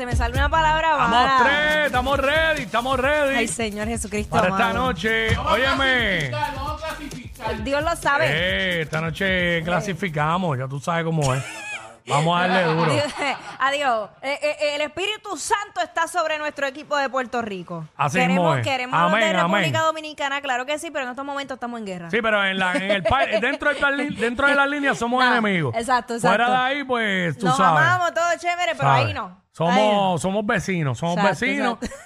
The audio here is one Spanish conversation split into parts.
se me sale una palabra Estamos mala. tres, estamos ready, estamos ready. Ay, Señor Jesucristo. para esta amado. noche, óyeme. Dios lo sabe. Eh, esta noche clasificamos, ya tú sabes cómo es. Vamos a darle duro. Adiós. Adiós. Eh, eh, el Espíritu Santo está sobre nuestro equipo de Puerto Rico. Así queremos es. queremos Amén, de República amén. Dominicana, claro que sí, pero en estos momentos estamos en guerra. Sí, pero en, la, en el dentro, de, la li- dentro de las líneas somos No, enemigos. exacto, Fuera exacto. de ahí, pues tú Nos sabes. amamos, todo chévere, pero ¿sabes? ahí no. Ahí no. Somos, somos vecinos, somos Exacto, vecinos exacto.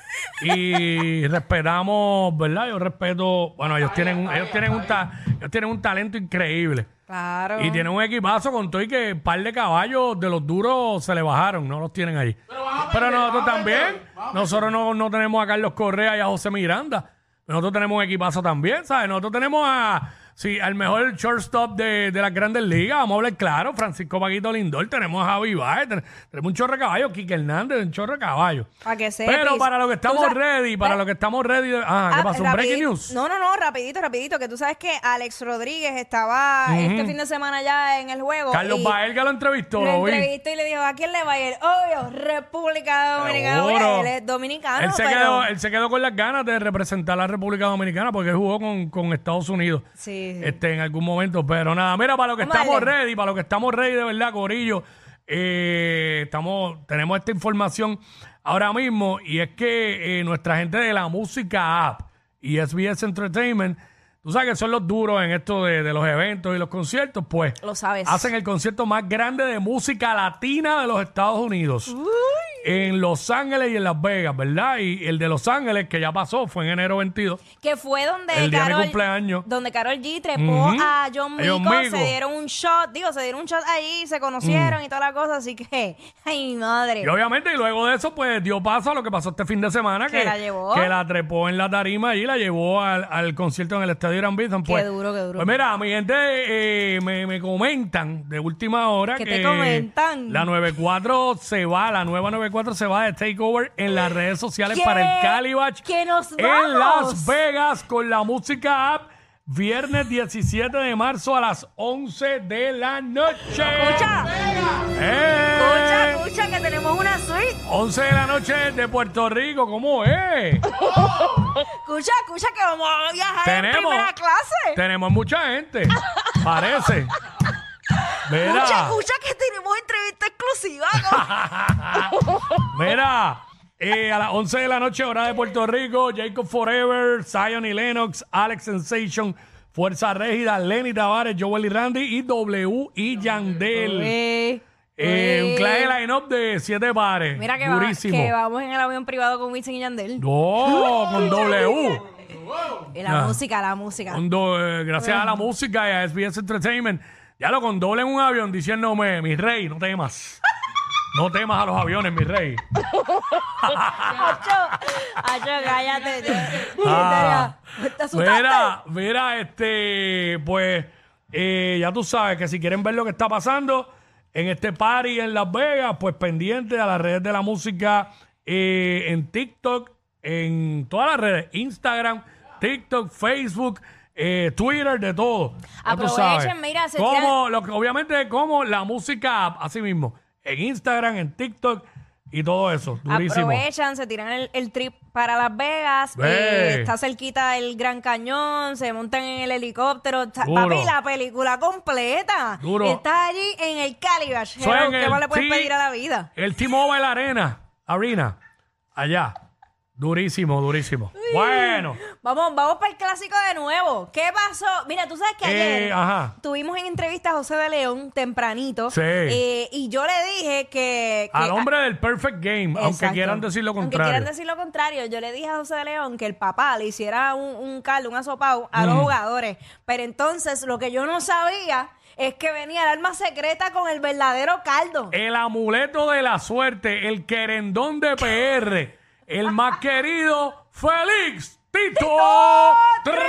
y respetamos, ¿verdad? Yo respeto, bueno, ellos tienen un, ellos tienen un ta- ellos tienen un talento increíble. Claro. Y tienen un equipazo con todo y que un par de caballos de los duros se le bajaron, no los tienen ahí. Pero, nosotros también, nosotros no, no tenemos a Carlos Correa y a José Miranda. Nosotros tenemos un equipazo también, ¿sabes? Nosotros tenemos a, sí, al mejor shortstop de, de las grandes ligas, vamos a hablar claro, Francisco Paquito Lindor, tenemos a Javi Baez, ten- tenemos un chorro de caballos, Quique Hernández, un chorro de caballos. Para que sepas. Pero para lo que Tú estamos ready, para lo que estamos ready, de- ah, ¿qué Ah, pasó? ¿Un breaking rapidito. news? No, no, no, rapidito, rapidito, que tú sabes que Alex Rodríguez estaba este fin de semana ya en el juego. Carlos y Baelga lo entrevistó, Lo lo vi. entrevistó y le dijo, ¿a quién le va a ir? Obvio, República Dominicana. Seguro. Oye, él es dominicano, él, se pero... quedó, él se quedó con las ganas de representar a la República Dominicana porque jugó con, con Estados Unidos Sí. Este, en algún momento. Pero nada, mira, para lo que Vamos a estamos darle. ready, para lo que estamos ready de verdad, Corillo, eh, estamos, tenemos esta información ahora mismo y es que eh, nuestra gente de la música app y SBS Entertainment, tú sabes que son los duros en esto de, de los eventos y los conciertos, pues Lo sabes. hacen el concierto más grande de música latina de los Estados Unidos. En Los Ángeles y en Las Vegas, ¿verdad? Y el de Los Ángeles, que ya pasó, fue en enero 22. Que fue donde El día de mi cumpleaños. donde Carol G trepó Ujú. a John A Mico, John Mico. se dieron un shot, digo, se dieron un shot allí, se conocieron y toda la cosa, así que, ay madre. Y obviamente, y luego de eso, pues dio paso a lo que pasó este fin de semana, Que que, la llevó. que la trepó en la tarima y la llevó al, al concierto en el Estadio Gran Bison. Qué Pues, duro, qué duro. Pues mira, mi gente eh, me, me comentan de última hora ¿Qué que te comentan? la 94 se va, la nueva 94 se va de Takeover en las redes sociales ¿Qué? para el Calibach Que nos en vamos. Las Vegas con la música app. Viernes 17 de marzo a las 11 de la noche. Escucha, ¡Eh! escucha, escucha, que tenemos una suite. 11 de la noche de Puerto Rico, ¿cómo es? Escucha, escucha, que vamos a viajar en Tenemos- primera clase. Tenemos mucha gente, parece. Mira, Escucha, escucha, que tenemos entrevista exclusiva. ¿no? mira. eh, a las 11 de la noche, hora de Puerto Rico, Jacob Forever, Zion y Lennox, Alex Sensation, Fuerza Régida, Lenny Tavares, Joel y Randy y W y Yandel. Eh, Eh, un eh. clave line-up de siete pares. Mira que, va- Durísimo. que vamos en el avión privado con Winston y Yandel. No, con W. Y la Ah. música, la música. Con do- eh, gracias a la música y a SBS Entertainment. Ya lo con doble en un avión diciéndome, mi rey, no temas. No temas a los aviones, mi rey. Acho, acho, cállate. Ah. ¿Te asustaste? Mira, mira, este, pues, eh, ya tú sabes que si quieren ver lo que está pasando en este party en Las Vegas, pues pendiente a las redes de la música eh, en TikTok, en todas las redes, Instagram, TikTok, Facebook, eh, Twitter, de todo. Ya tú Aprovechen, mira, se como, lo que- obviamente como la música app, así mismo, en Instagram, en TikTok y todo eso, durísimo. Aprovechan, se tiran el, el trip para Las Vegas, Ve. eh, está cerquita el Gran Cañón, se montan en el helicóptero. Ta- Duro. Papi, la película completa. Duro. Está allí en el Calibash. En ¿Qué el más le puedes T- pedir a la vida? El T-Mobile Arena, Arena, allá. Durísimo, durísimo. Bueno, Vamos, vamos para el clásico de nuevo. ¿Qué pasó? Mira, tú sabes que Eh, ayer ajá. tuvimos en entrevista a José de León tempranito. Sí. eh, y yo le dije que. que- al hombre del Perfect Game, aunque Exacto. quieran decir lo Aunque contrario. quieran decir lo contrario, yo le dije a José de León que el papá le hiciera un, un caldo, un asopao a Mm. los jugadores. Pero entonces lo que yo no sabía es que venía el alma secreta con el verdadero caldo. El amuleto de la suerte, el querendón de PR, el más querido, Félix Tito Trinidad.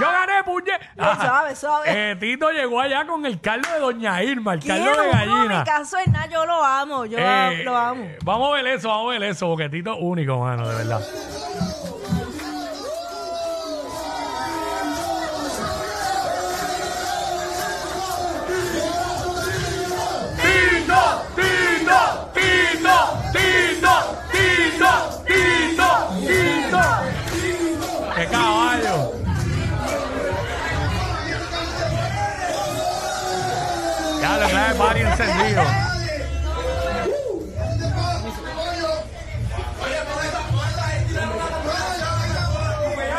Yo gané, puñe. Suave, suave. Eh, Tito llegó allá con el caldo de Doña Irma, el caldo de uno, mi gallina. caso es nada, yo lo amo, yo Eh, lo amo. Vamos a ver eso, vamos a ver eso, porque Tito es único, mano, de verdad.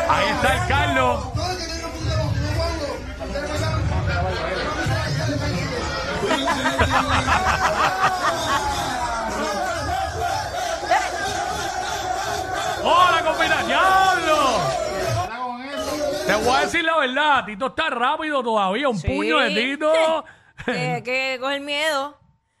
Ahí está el Carlos. ¡Hola, compita! ¡Diablo! Te voy a decir la verdad, Tito está rápido todavía, un Sí. puño de Tito. que, que el miedo.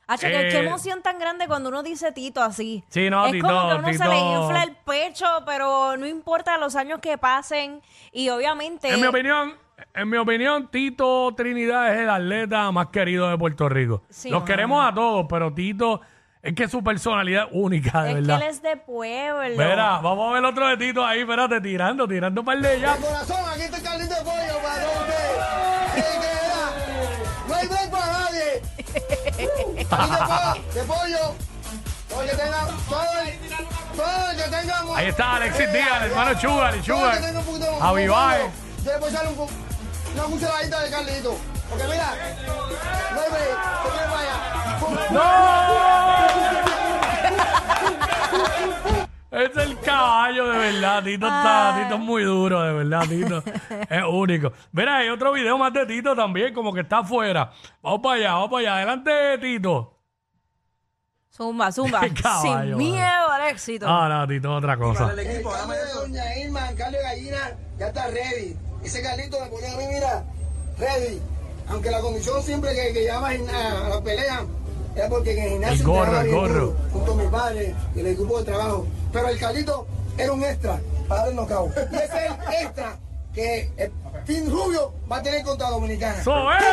Hacho, qué- Eh. qué emoción tan grande cuando uno dice Tito así. Sí, no, es Tito, como que a uno se le infla el pecho, pero no importa los años que pasen. Y obviamente. En mi opinión, en mi opinión, Tito Trinidad es el atleta más querido de Puerto Rico. Sí, Los mano. queremos a todos, pero Tito es que su personalidad es única, de es que verdad. él es de pueblo. Mira, vamos a ver otro de Tito ahí, espérate, tirando, tirando un par de ya. Corazón, aquí está el Carlito de pollo para todos ustedes. De pollo, de pollo. Todo que tenga, todo el, todo el que tenga. Ahí está Alexis Díaz, el hermano Sugar, el un poquito de Javi Baez. Se le puede echar un po- una cucharadita de Carlito. Porque mira. Se para allá. ¡No! Es el caballo, de verdad. Tito está. Tito es muy duro, de verdad, Tito. es único. Mira, hay otro video más de Tito también, como que está afuera. Vamos para allá, vamos para allá. Adelante, Tito. Zumba, zumba. Caballo, Sin miedo al éxito. Ah, no, Tito, otra cosa. El caldo de Doña Irma, de gallina, ya está ready. Ese Carlito me pone a mí, mira, ready. Aunque la condición siempre que, que llama a la pelea es porque en el gimnasio El gorro, el bien gorro. duro, junto a mi padre y el equipo de trabajo. Pero el Carlito era un extra para dar el knockout. Y ese es el extra que el Team Rubio va a tener contra Dominicana. ¡Eso es!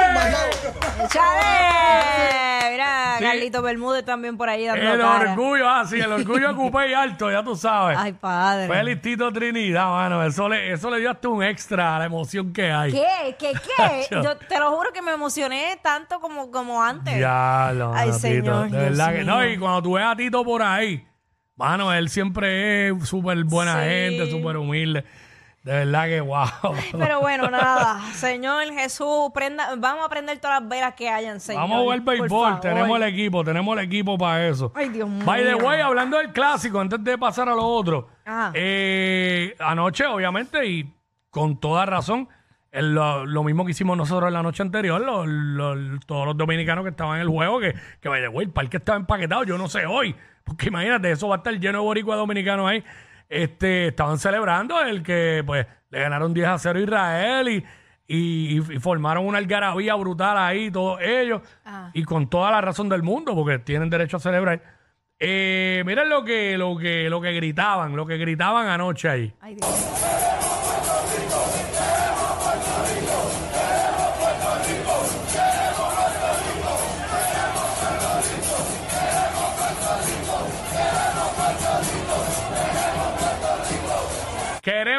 ¡Chale! Mira, Sí. Carlito Bermúdez también por ahí dando El cara. orgullo, ah, sí, el orgullo ocupé y alto, ya tú sabes. Ay, padre. Feliz Tito Trinidad, mano. Eso le, eso le dio hasta un extra a la emoción que hay. ¿Qué? ¿Qué? ¿Qué? Yo te lo juro que me emocioné tanto como, como antes. Ya, lo Ay, señor, Tito. De Dios verdad que no. Y cuando tú ves a Tito por ahí, mano, él siempre es súper buena Sí. gente, súper humilde. De verdad que wow. Pero bueno, nada. Señor Jesús, prenda, vamos a prender todas las velas que hayan, Señor. Vamos a jugar por béisbol. Tenemos el equipo, tenemos el equipo para eso. Ay, Dios mío. By the way, hablando del clásico, antes de pasar a lo otro, Ajá. eh, anoche, obviamente, y con toda razón, el- lo, lo mismo que hicimos nosotros en la noche anterior, lo- lo- todos los dominicanos que estaban en el juego, que, que by the way, el parque estaba empaquetado, yo no sé hoy, porque imagínate, eso va a estar lleno de boricua dominicanos ahí. Este, estaban celebrando el que, pues, le ganaron 10 a 0 a Israel y, y, y formaron una algarabía brutal ahí, todos ellos, Ah. y con toda la razón del mundo, porque tienen derecho a celebrar. Eh, miren lo que, lo que, lo que gritaban, lo que gritaban anoche ahí. Ay, Dios.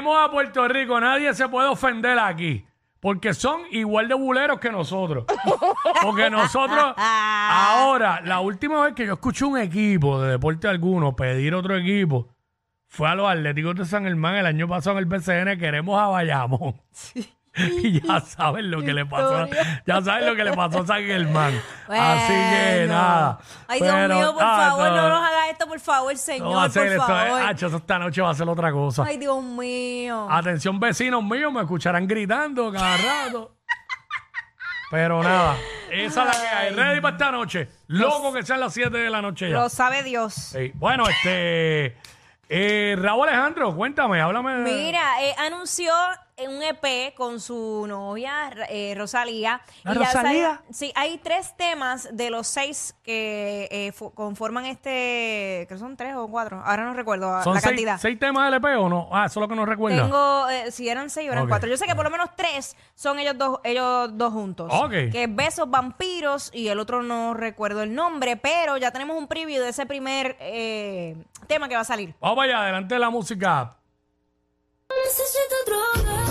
Queremos a Puerto Rico, nadie se puede ofender aquí. Porque son igual de buleros que nosotros. Porque nosotros, ahora, la última vez que yo escuché un equipo de deporte alguno pedir otro equipo fue a los Atléticos de San Germán el año pasado en el BCN. Queremos a Bayamón. Y ya saben lo que le pasó. Ya saben lo que le pasó a San Germán. Así que nada. Ay, Dios Pero, mío, por ah, favor, no, no nos haga esto, por favor, Señor, no va a ser por esto. eh, favor. Hacho, esta noche va a ser otra cosa. Ay, Dios mío. Atención, vecinos míos, me escucharán gritando cada rato. Pero nada, esa es la que hay. Ready para esta noche. Loco que sean las 7 de la noche ya. Lo sabe Dios. Sí. Bueno, este. eh, Raúl Alejandro, cuéntame, háblame. de- Mira, eh, anunció un EP con su novia eh, Rosalía. ¿La Y ya Rosalía? sí, hay tres temas de los seis que eh, conforman este, que son tres o cuatro, ahora no recuerdo ¿Son la seis, cantidad. seis temas del EP o no? Ah, eso es lo que no recuerda. Tengo, eh, si eran seis o eran Ok. cuatro. Yo sé que por lo menos tres son ellos dos, ellos dos juntos. Ok. Que es Besos Vampiros y el otro no recuerdo el nombre, pero ya tenemos un preview de ese primer eh, tema que va a salir. Vamos para allá, adelante de la música. Necesito otro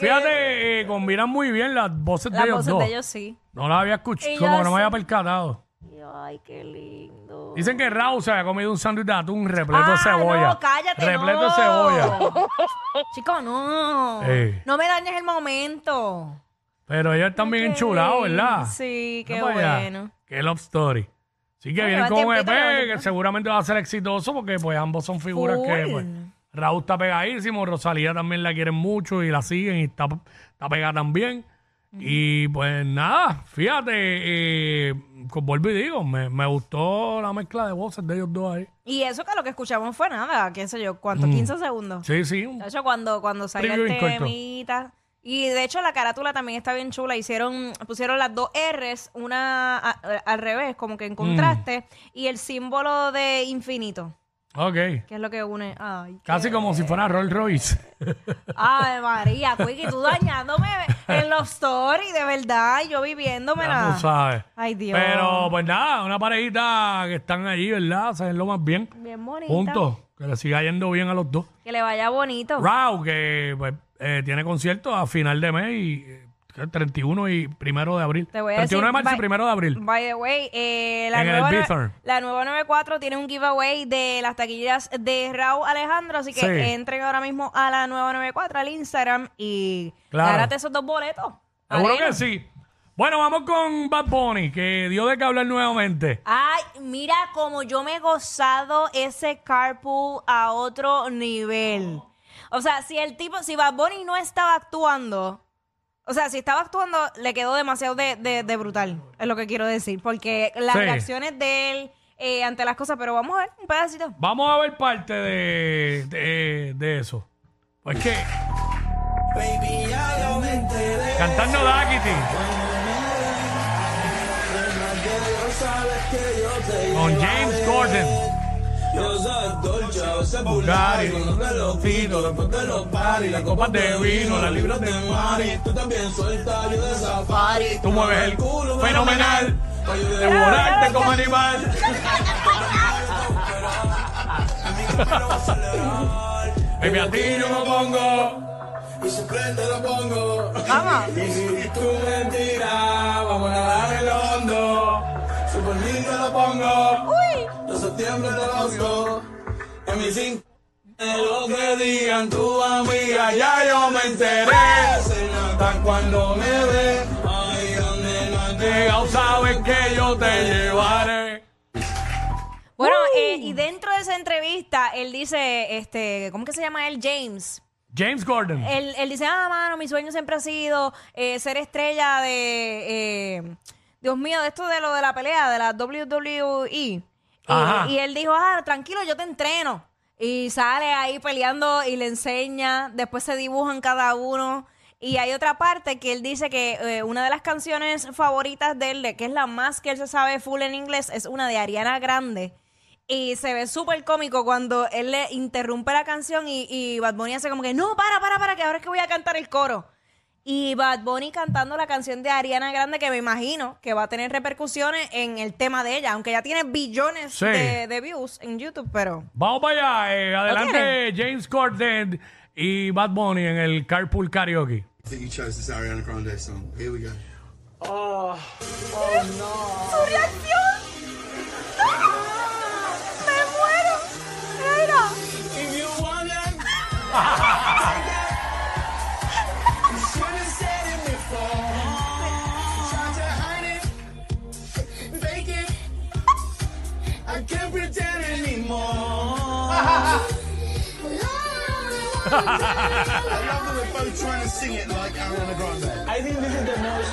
fíjate eh, combinan muy bien las voces de Las ellos voces dos. de ellos sí. No las había escuchado, como yo no me había percatado. Ay, qué lindo. Dicen que Raúl se había comido un sándwich de atún repleto Ah, de cebolla. no, cállate, Repleto no. de cebolla. Chico, no. Ey. No me dañes el momento. Pero ellos están bien enchulados, ¿verdad? Sí, qué allá. bueno. Qué love story. Sí que vienen lleva con un EP lleva que tiempo. seguramente va a ser exitoso porque pues ambos son figuras que Full. pues, Raúl está pegadísimo, Rosalía también la quieren mucho y la siguen y está, está pegada también. Y pues nada, fíjate, eh, con vuelvo y digo, me, me gustó la mezcla de voces de ellos dos ahí. Y eso que lo que escuchamos fue nada, qué sé yo, ¿cuánto? Mm. 15 segundos. Sí, sí. De hecho, cuando, cuando Preview el temita. Y de hecho, la carátula también está bien chula. Hicieron, pusieron las dos R's, una a- al revés, como que en contraste, y el símbolo de infinito, Ok. que es lo que une. Ay, qué- Casi como si fuera Rolls Royce. Ay, María, Quickie, tú dañándome en los stories, de verdad, y yo viviéndome Ya tú sabes. Ay, Dios. Pero pues nada, una parejita que están allí, ¿verdad? Se ven lo más bien. Bien bonita. Juntos. Que le siga yendo bien a los dos. Que le vaya bonito. Rao, que pues, eh, tiene conciertos a final de mes y eh. 31 y primero de abril. Te voy a 31 de marzo y primero de abril. By the way, eh, la, En nueva, la nueva 94 tiene un giveaway de las taquillas de Raúl Alejandro, así que Sí. entren ahora mismo a la nueva 94 al Instagram y Claro. gánate esos dos boletos. Seguro que sí. Bueno, vamos con Bad Bunny, que dio de qué hablar nuevamente. Ay, mira como yo me he gozado ese carpool a otro nivel. O sea, si el tipo, si Bad Bunny no estaba actuando, o sea, si estaba actuando, le quedó demasiado de, de- de brutal, es lo que quiero decir, porque las Sí. reacciones de él eh, ante las cosas, pero vamos a ver un pedacito. Vamos a ver parte de, de, de eso. Pues que. Cantando Daquiti. Con James Gordon. Bugatti, los velofitos, los modelos party, las copas de vino, las libras de mari. Tú también sueltas, yo de safari. Tú mueves el culo fenomenal. De volarte como animal. Baby, a ti yo me pongo. Y te lo pongo. Vamos. Y si tú mentira, vamos a dar el hondo. Lindo lo pongo. De septiembre te lo En mi cinco. Lo que digan tu amiga, ya yo me enteré. Se nota cuando me ve. Ay, donde no has llegado, sabes que yo te llevaré. Bueno, eh, y dentro de esa entrevista, él dice, este, ¿cómo que se llama él? James. James Gordon. Él, él dice, ah, mano, mi sueño siempre ha sido eh, ser estrella de, eh, Dios mío, de esto de lo de la pelea, de la WWE. Y, él dijo, ah, tranquilo, yo te entreno. Y sale ahí peleando y le enseña, después se dibujan cada uno. Y hay otra parte que él dice que eh, una de las canciones favoritas de él, de- que es la más que él se sabe full en inglés, es una de Ariana Grande. Y se ve súper cómico cuando él le interrumpe la canción y, y Bad Bunny hace como que, no, para, para, para, que ahora es que voy a cantar el coro. Y Bad Bunny cantando la canción de Ariana Grande, que me imagino que va a tener repercusiones en el tema de ella, aunque ya tiene billones Sí. de, de views en YouTube, pero... Vamos para allá. eh, adelante, James Gordon y Bad Bunny en el Carpool Karaoke. I think you chose this Ariana Grande song. Here we go. ¡Su reacción! ¡Ah! ¡Me muero! Mira. I love that we're both trying to sing it like Ariana Grande. I think this is the most,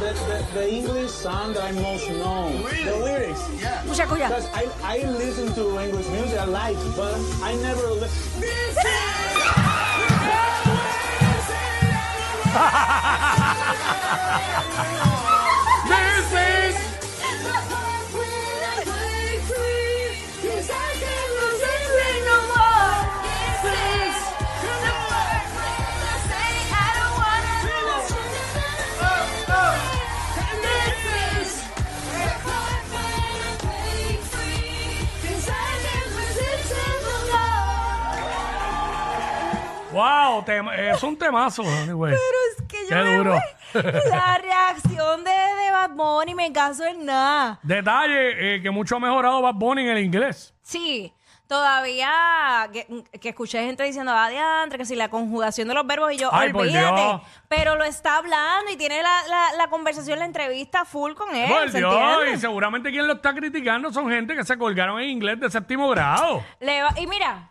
the, the, the English song that I most know. Really? The lyrics. Yeah. Escucha, escucha. Because I, I listen to English music, I like, but I never listen. This Wow, es un temazo, anyway. Pero es que yo Qué me duro. voy- La reacción de, de Bad Bunny me caso en nada. Detalle eh, que mucho ha mejorado Bad Bunny en el inglés. Sí, todavía que, que escuché gente diciendo, ah, diantre, que si la conjugación de los verbos y yo, Ay, por olvídate. Dios. Pero lo está hablando y tiene la, la, la conversación, la entrevista full con él. Por ¿se Dios, entiende? y seguramente quien lo está criticando son gente que se colgaron en inglés de séptimo grado. Le va- y mira,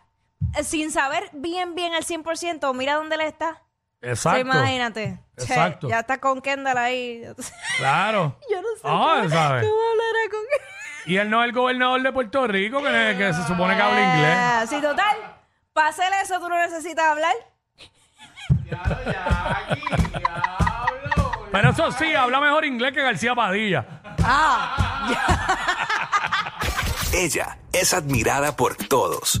sin saber bien, bien al 100%, mira dónde le está. Exacto. Sí, imagínate. Che, Exacto. ya está con Kendall ahí. Claro. Yo no sé Ah, cómo, ¿sabe? cómo hablará con él. Y él no es el gobernador de Puerto Rico, que, que se supone que habla inglés. Ah, Sí, total. Para hacer eso tú no necesitas hablar. Pero eso sí, habla mejor inglés que García Padilla. Ah, Ella es admirada por todos.